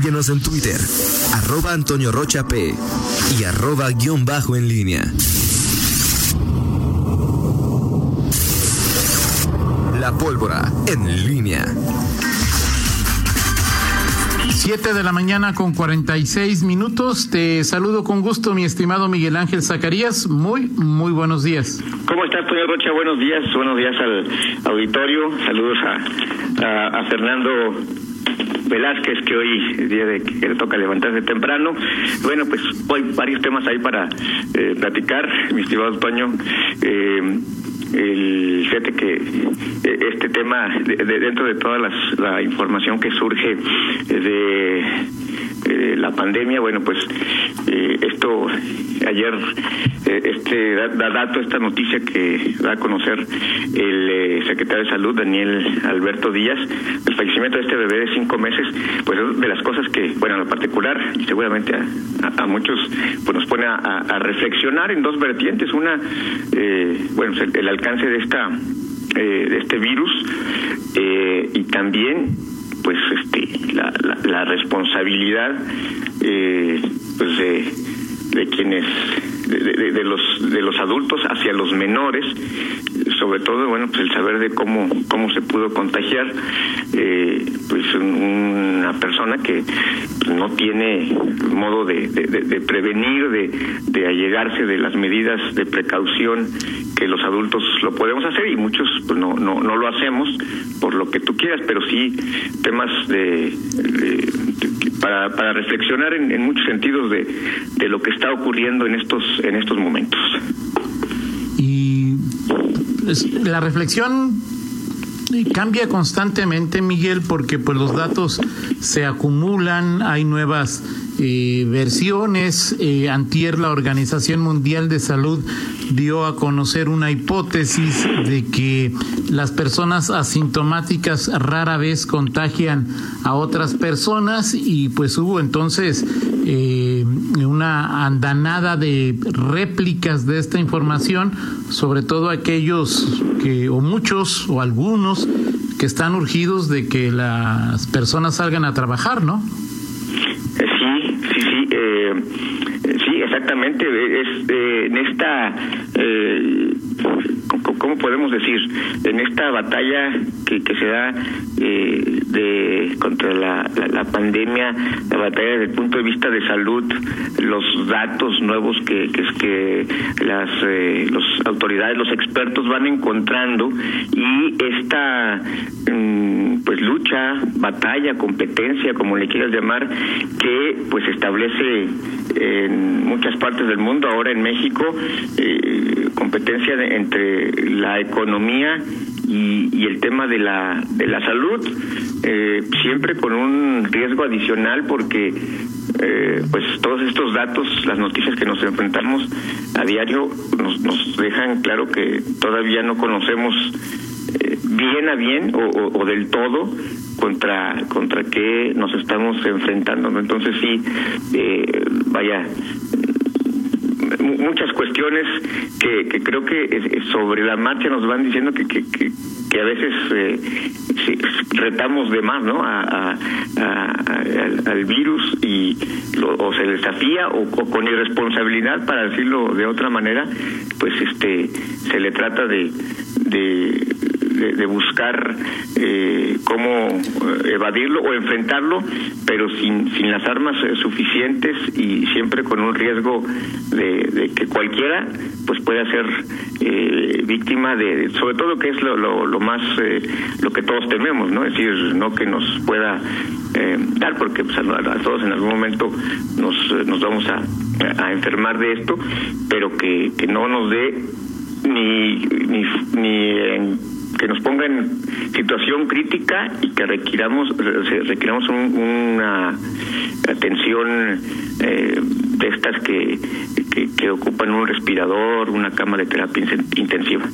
Síguenos en Twitter, arroba Antonio Rocha P y arroba guion bajo en línea. La pólvora en línea. 7 de la mañana con 46 minutos. Te saludo con gusto, mi estimado Miguel Ángel Zacarías. Muy, muy buenos días. ¿Cómo estás, Antonio Rocha? Buenos días. Buenos días al auditorio. Saludos a, a, Fernando Velázquez, que hoy es día de que le toca levantarse temprano. Bueno, pues hoy varios temas ahí para eh, platicar, mi estimado Antonio. Eh, el fíjate que eh, este tema de, dentro de toda la información que surge de, la pandemia bueno pues eh, esto ayer eh, este da, dato esta noticia que da a conocer el secretario de salud Daniel Alberto Díaz el fallecimiento de este bebé de cinco meses pues es de las cosas que bueno en lo particular y seguramente a, muchos pues nos pone a, reflexionar en dos vertientes. Una bueno el, alcance de esta eh, de este virus eh, y también pues este la, la, responsabilidad eh, pues de, de quienes de, de, los de los adultos hacia los menores sobre todo bueno pues el saber de cómo cómo se pudo contagiar eh, pues una persona que no tiene modo de, de, prevenir de, de allegarse de las medidas de precaución que los adultos lo podemos hacer y muchos pues no no no lo hacemos por lo que tú quieras pero sí temas de, para para reflexionar en, en muchos sentidos de, de lo que está ocurriendo en estos en estos momentos y la reflexión cambia constantemente, Miguel, porque pues los datos se acumulan, hay nuevas eh, versiones. Eh, antier la Organización Mundial de Salud dio a conocer una hipótesis de que las personas asintomáticas rara vez contagian a otras personas y pues hubo entonces eh, una andanada de réplicas de esta información, sobre todo aquellos que, o muchos, o algunos, que están urgidos de que las personas salgan a trabajar, ¿no? Eh, sí, exactamente. Es, eh, en esta, eh, ¿cómo podemos decir? En esta batalla que, se da eh, de contra la, la, pandemia, la batalla desde el punto de vista de salud, los datos nuevos que, las eh, los autoridades, los expertos van encontrando y esta mm, pues lucha, batalla, competencia, como le quieras llamar, que pues establece en muchas partes del mundo, ahora en México, eh, competencia entre la economía y, el tema de la, de la salud, eh, siempre con un riesgo adicional porque eh, pues todos estos datos, las noticias que nos enfrentamos a diario nos, nos dejan claro que todavía no conocemos eh, bien a bien o, o, del todo contra contra qué nos estamos enfrentando. Entonces sí, eh, vaya, muchas cuestiones que, que creo que sobre la marcha nos van diciendo que, que, a veces eh, retamos de más ¿no? A, al, virus y o se desafía o, con irresponsabilidad para decirlo de otra manera pues este se le trata de, de de, buscar eh, cómo eh, evadirlo o enfrentarlo, pero sin, sin las armas eh, suficientes y siempre con un riesgo de, que cualquiera pues pueda ser eh, víctima de, sobre todo que es lo, lo, más, lo que todos tememos, ¿no? Es decir, no que nos pueda dar, porque pues, a, todos en algún momento nos, nos vamos a, a enfermar de esto, pero que, que no nos dé ni, ni, ni en que nos ponga en situación crítica y que requiramos requiramos una atención eh, de estas que, que, ocupan un respirador, una cama de terapia intensiva.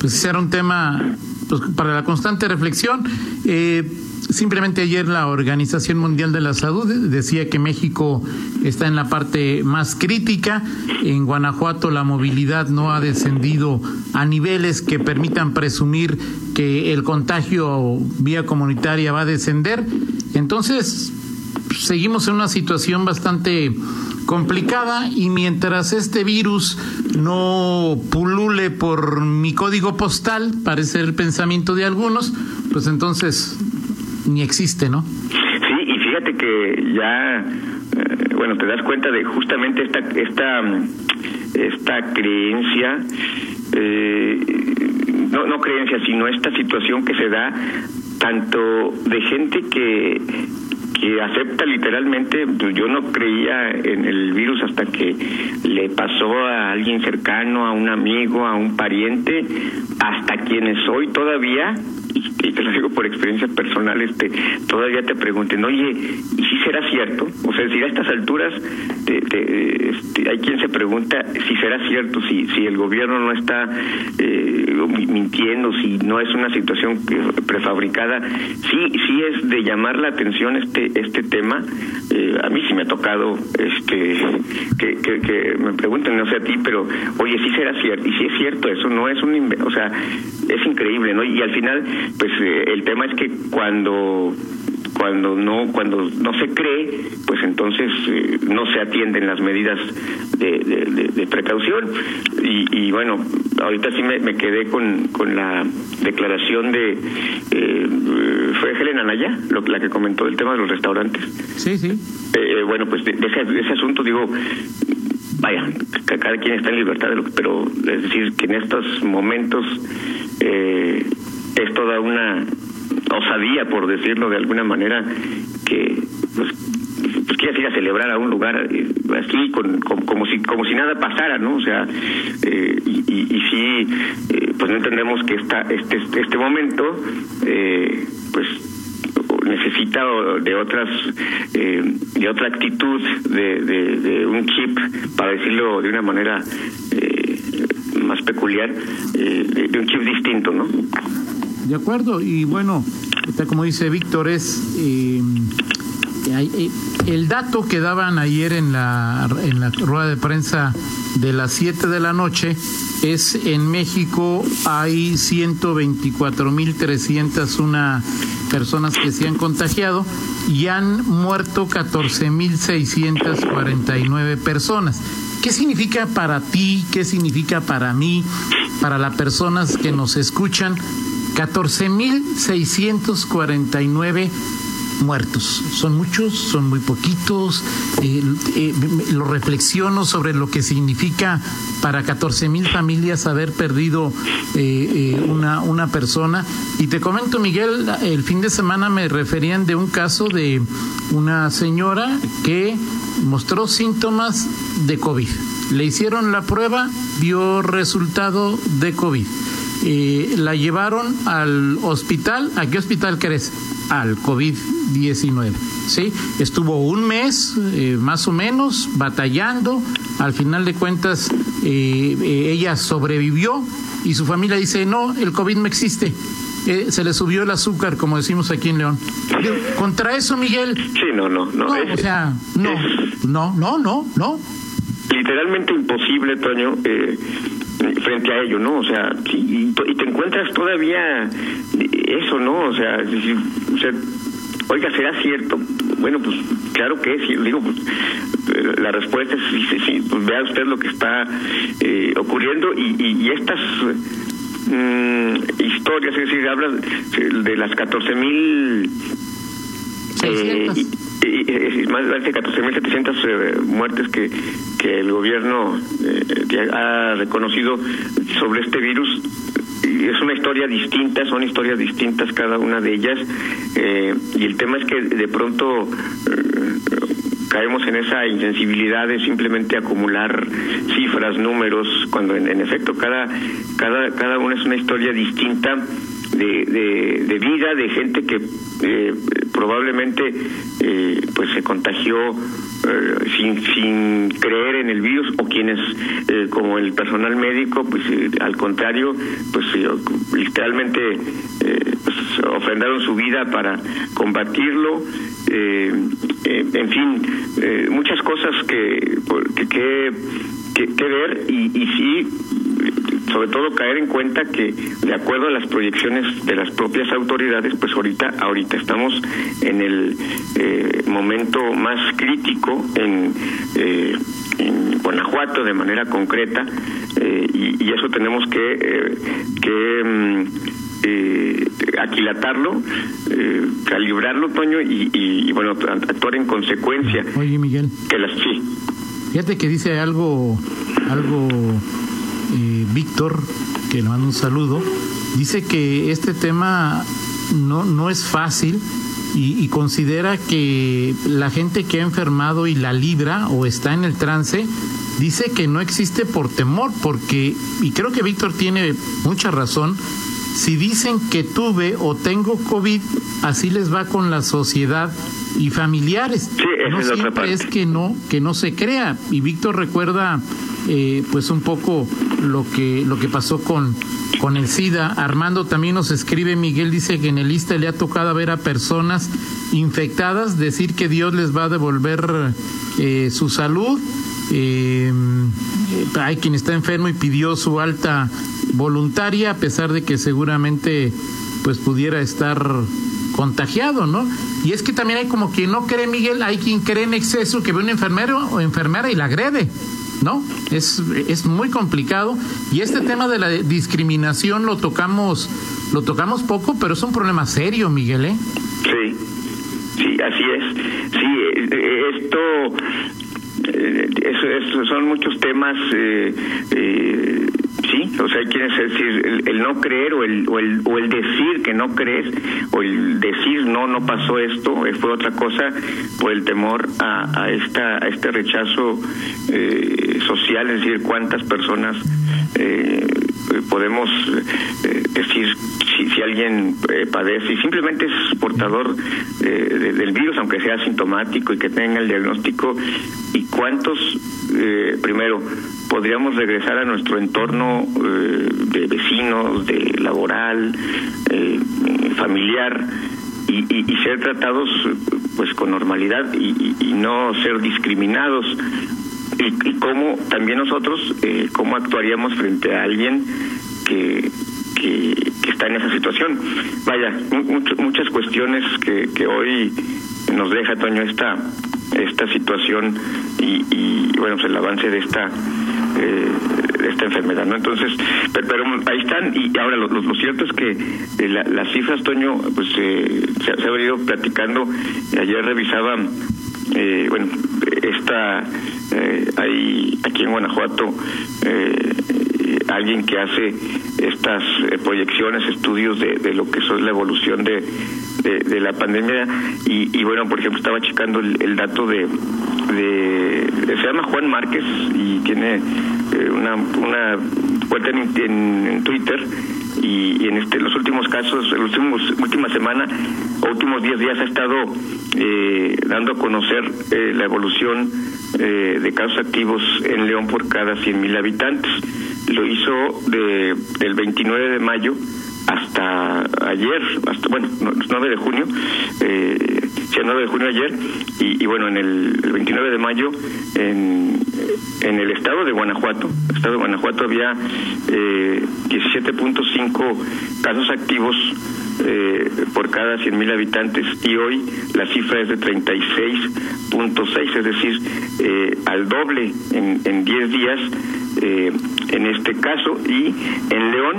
Pues ese era un tema pues, para la constante reflexión. Eh, Simplemente ayer la Organización Mundial de la Salud decía que México está en la parte más crítica. En Guanajuato la movilidad no ha descendido a niveles que permitan presumir que el contagio vía comunitaria va a descender. Entonces, seguimos en una situación bastante complicada y mientras este virus no pulule por mi código postal, parece el pensamiento de algunos, pues entonces ni existe, ¿no? Sí, y fíjate que ya, eh, bueno, te das cuenta de justamente esta esta esta creencia eh, no no creencia, sino esta situación que se da tanto de gente que que acepta literalmente, pues yo no creía en el virus hasta que le pasó a alguien cercano, a un amigo, a un pariente, hasta quienes hoy todavía y te lo digo por experiencia personal, este, todavía te pregunten, oye, ¿y si será cierto? O sea, si a estas alturas este, hay quien se pregunta si será cierto, si, si el gobierno no está eh, mintiendo, si no es una situación prefabricada, sí, sí es de llamar la atención este, este tema. Eh, a mí sí me ha tocado este, que, que, me pregunten, no sé a ti, pero oye, sí será cierto, y si es cierto, eso no es un, o sea, es increíble, ¿no? Y al final pues eh, el tema es que cuando cuando no cuando no se cree pues entonces eh, no se atienden las medidas de, de, precaución. Y, bueno ahorita sí me, quedé con, con la declaración de eh, fue Helen Anaya la que comentó el tema de los restaurantes. Sí sí. Bueno pues de, ese, asunto digo vaya cada quien está en libertad de lo pero es decir que en estos momentos eh, es toda una osadía, por decirlo de alguna manera, que pues, pues quieres ir a celebrar a un lugar eh, así con, como si como si nada pasara no o sea eh, y, y, sí eh, pues no entendemos que esta este este momento pues necesita de otras de otra actitud de, de, de, un chip para decirlo de una manera más peculiar de un chip distinto no de acuerdo, y bueno, como dice Víctor, es eh, eh, el dato que daban ayer en la, en la rueda de prensa de las 7 de la noche es en México hay 124.301 personas que se han contagiado y han muerto 14.649 personas. ¿Qué significa para ti? ¿Qué significa para mí? Para las personas que nos escuchan 14.649 muertos. Son muchos, son muy poquitos. Eh, eh, lo reflexiono sobre lo que significa para 14.000 familias haber perdido eh, una, una persona. Y te comento, Miguel, el fin de semana me referían de un caso de una señora que mostró síntomas de COVID. Le hicieron la prueba, dio resultado de COVID eh, la llevaron al hospital. ¿A qué hospital crees? Al COVID-19. ¿sí? Estuvo un mes, eh, más o menos, batallando. Al final de cuentas, eh, ella sobrevivió y su familia dice, no, el COVID no existe. se le subió el azúcar, como decimos aquí en León. Contra eso, Miguel. Sí, no, no, no. o sea, no, no, no, no, no. Literalmente imposible, Toño. Eh, frente a ello, ¿no? O sea, y, te encuentras todavía eso, ¿no? O sea, o sea, oiga, ¿será cierto? Bueno, pues claro que es, digo, pues, la respuesta es sí, sí, pues vea usted lo que está eh, ocurriendo y, y, estas mm, historias, es decir, habla de las 14 mil... Eh, y, más de 14.700 eh, muertes que, que el gobierno eh, ha reconocido sobre este virus. Es una historia distinta, son historias distintas cada una de ellas. Eh, y el tema es que de pronto caemos en esa insensibilidad de simplemente acumular cifras, números, cuando en, efecto cada, cada, cada una es una historia distinta de, de, vida de gente que eh, probablemente eh, pues se contagió eh, sin, sin creer en el virus o quienes como el personal médico pues al contrario pues literalmente pues, ofrendaron su vida para combatirlo en fin muchas cosas que que, que, que ver y, y sí sobre todo caer en cuenta que de acuerdo a las proyecciones de las propias autoridades, pues ahorita ahorita estamos en el eh, momento más crítico en, eh, en Guanajuato de manera concreta eh, y, y, eso tenemos que, que mm, eh, aquilatarlo, eh, calibrarlo, Toño, y, y, bueno, actuar en consecuencia. Oye, Miguel. Que las, sí. Fíjate que dice algo, algo eh, Víctor, que le mando un saludo, dice que este tema no, no es fácil y, y, considera que la gente que ha enfermado y la libra o está en el trance, dice que no existe por temor, porque, y creo que Víctor tiene mucha razón, si dicen que tuve o tengo COVID, así les va con la sociedad y familiares. Sí, no es siempre es que no que no se crea. Y Víctor recuerda eh, pues un poco lo que lo que pasó con con el SIDA. Armando también nos escribe, Miguel dice que en el lista le ha tocado ver a personas infectadas decir que Dios les va a devolver eh, su salud. Eh, hay quien está enfermo y pidió su alta voluntaria a pesar de que seguramente pues pudiera estar contagiado, ¿no? Y es que también hay como quien no cree, Miguel, hay quien cree en exceso que ve un enfermero o enfermera y la agrede, ¿no? Es, es muy complicado. Y este tema de la discriminación lo tocamos, lo tocamos poco, pero es un problema serio, Miguel, ¿eh? Sí, sí, así es. Sí, esto eh, eso, eso, son muchos temas eh, eh, sí o sea hay decir el, el, no creer o el, o el o el decir que no crees o el decir no no pasó esto eh, fue otra cosa por el temor a, a esta a este rechazo eh, social es decir cuántas personas eh, podemos eh, decir si, si alguien eh, padece y simplemente es portador de, del virus, aunque sea asintomático y que tenga el diagnóstico, y cuántos, eh, primero, podríamos regresar a nuestro entorno de vecinos, de laboral, familiar, y, ser tratados pues con normalidad y, no ser discriminados. Y, cómo también nosotros eh, cómo actuaríamos frente a alguien que, que, está en esa situación. Vaya much, muchas cuestiones que, que hoy nos deja Toño esta esta situación y, y bueno pues el avance de esta eh, esta enfermedad no entonces pero, pero ahí están y ahora lo, cierto es que eh, la, las cifras Toño pues eh, se, ha venido platicando. Ayer revisaba eh, bueno esta eh, hay aquí en Guanajuato alguien que hace estas eh, proyecciones, estudios de, de, lo que es la evolución de, la pandemia y, y, bueno, por ejemplo, estaba checando el, dato de, se llama Juan Márquez y tiene eh, una, una cuenta en, en, Twitter y, en este los últimos casos, en los últimos última semana últimos 10 días ha estado eh, dando a conocer eh, la evolución eh, de casos activos en León por cada 100.000 habitantes. Lo hizo de, del 29 de mayo hasta ayer, hasta bueno, 9 de junio, eh, sí, 9 de junio ayer, y, y bueno, en el, el, 29 de mayo, en, en el estado de Guanajuato, el estado de Guanajuato había eh, 17.5 casos activos eh, por cada 100.000 habitantes y hoy la cifra es de 36.6, es decir, eh, al doble en, en 10 días eh, en este caso y en León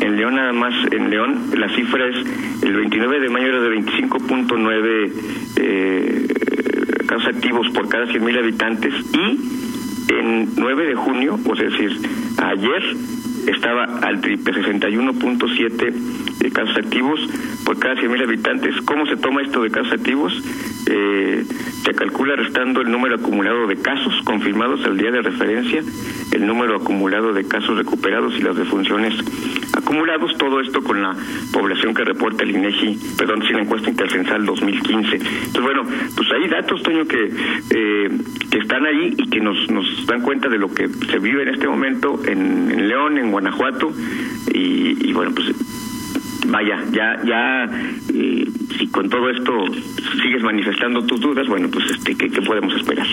en León nada más, en León la cifra es, el 29 de mayo era de 25.9 eh, casos activos por cada 100.000 habitantes y en 9 de junio, o sea, es decir, ayer estaba al triple 61.7 de casos activos por cada 100.000 habitantes. ¿Cómo se toma esto de casos activos? Eh, se calcula restando el número acumulado de casos confirmados al día de referencia, el número acumulado de casos recuperados y las defunciones acumulados, todo esto con la población que reporta el INEGI, perdón, sin la encuesta intercensal 2015. Entonces, bueno, pues hay datos, Toño, que, eh, que están ahí y que nos, nos dan cuenta de lo que se vive en este momento en, León, en Guanajuato, y, y bueno, pues vaya, ya, ya, eh, si con todo esto sigues manifestando tus dudas, bueno, pues este, ¿qué, qué podemos esperar?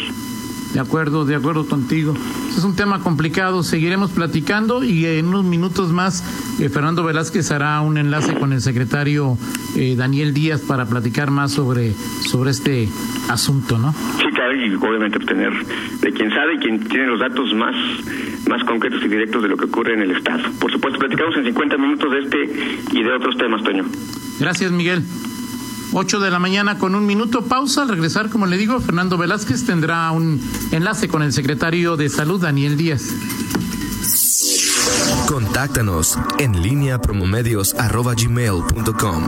De acuerdo, de acuerdo contigo. Es un tema complicado, seguiremos platicando y en unos minutos más eh, Fernando Velázquez hará un enlace con el secretario eh, Daniel Díaz para platicar más sobre, sobre este asunto, ¿no? Sí, claro, y obviamente obtener de quien sabe y quien tiene los datos más, más concretos y directos de lo que ocurre en el Estado. Por supuesto, platicamos en 50 minutos de este y de otros temas, Toño. Gracias, Miguel. 8 de la mañana con un minuto pausa. Al regresar, como le digo, Fernando Velázquez tendrá un enlace con el secretario de Salud, Daniel Díaz. Contáctanos en línea promomedios.com.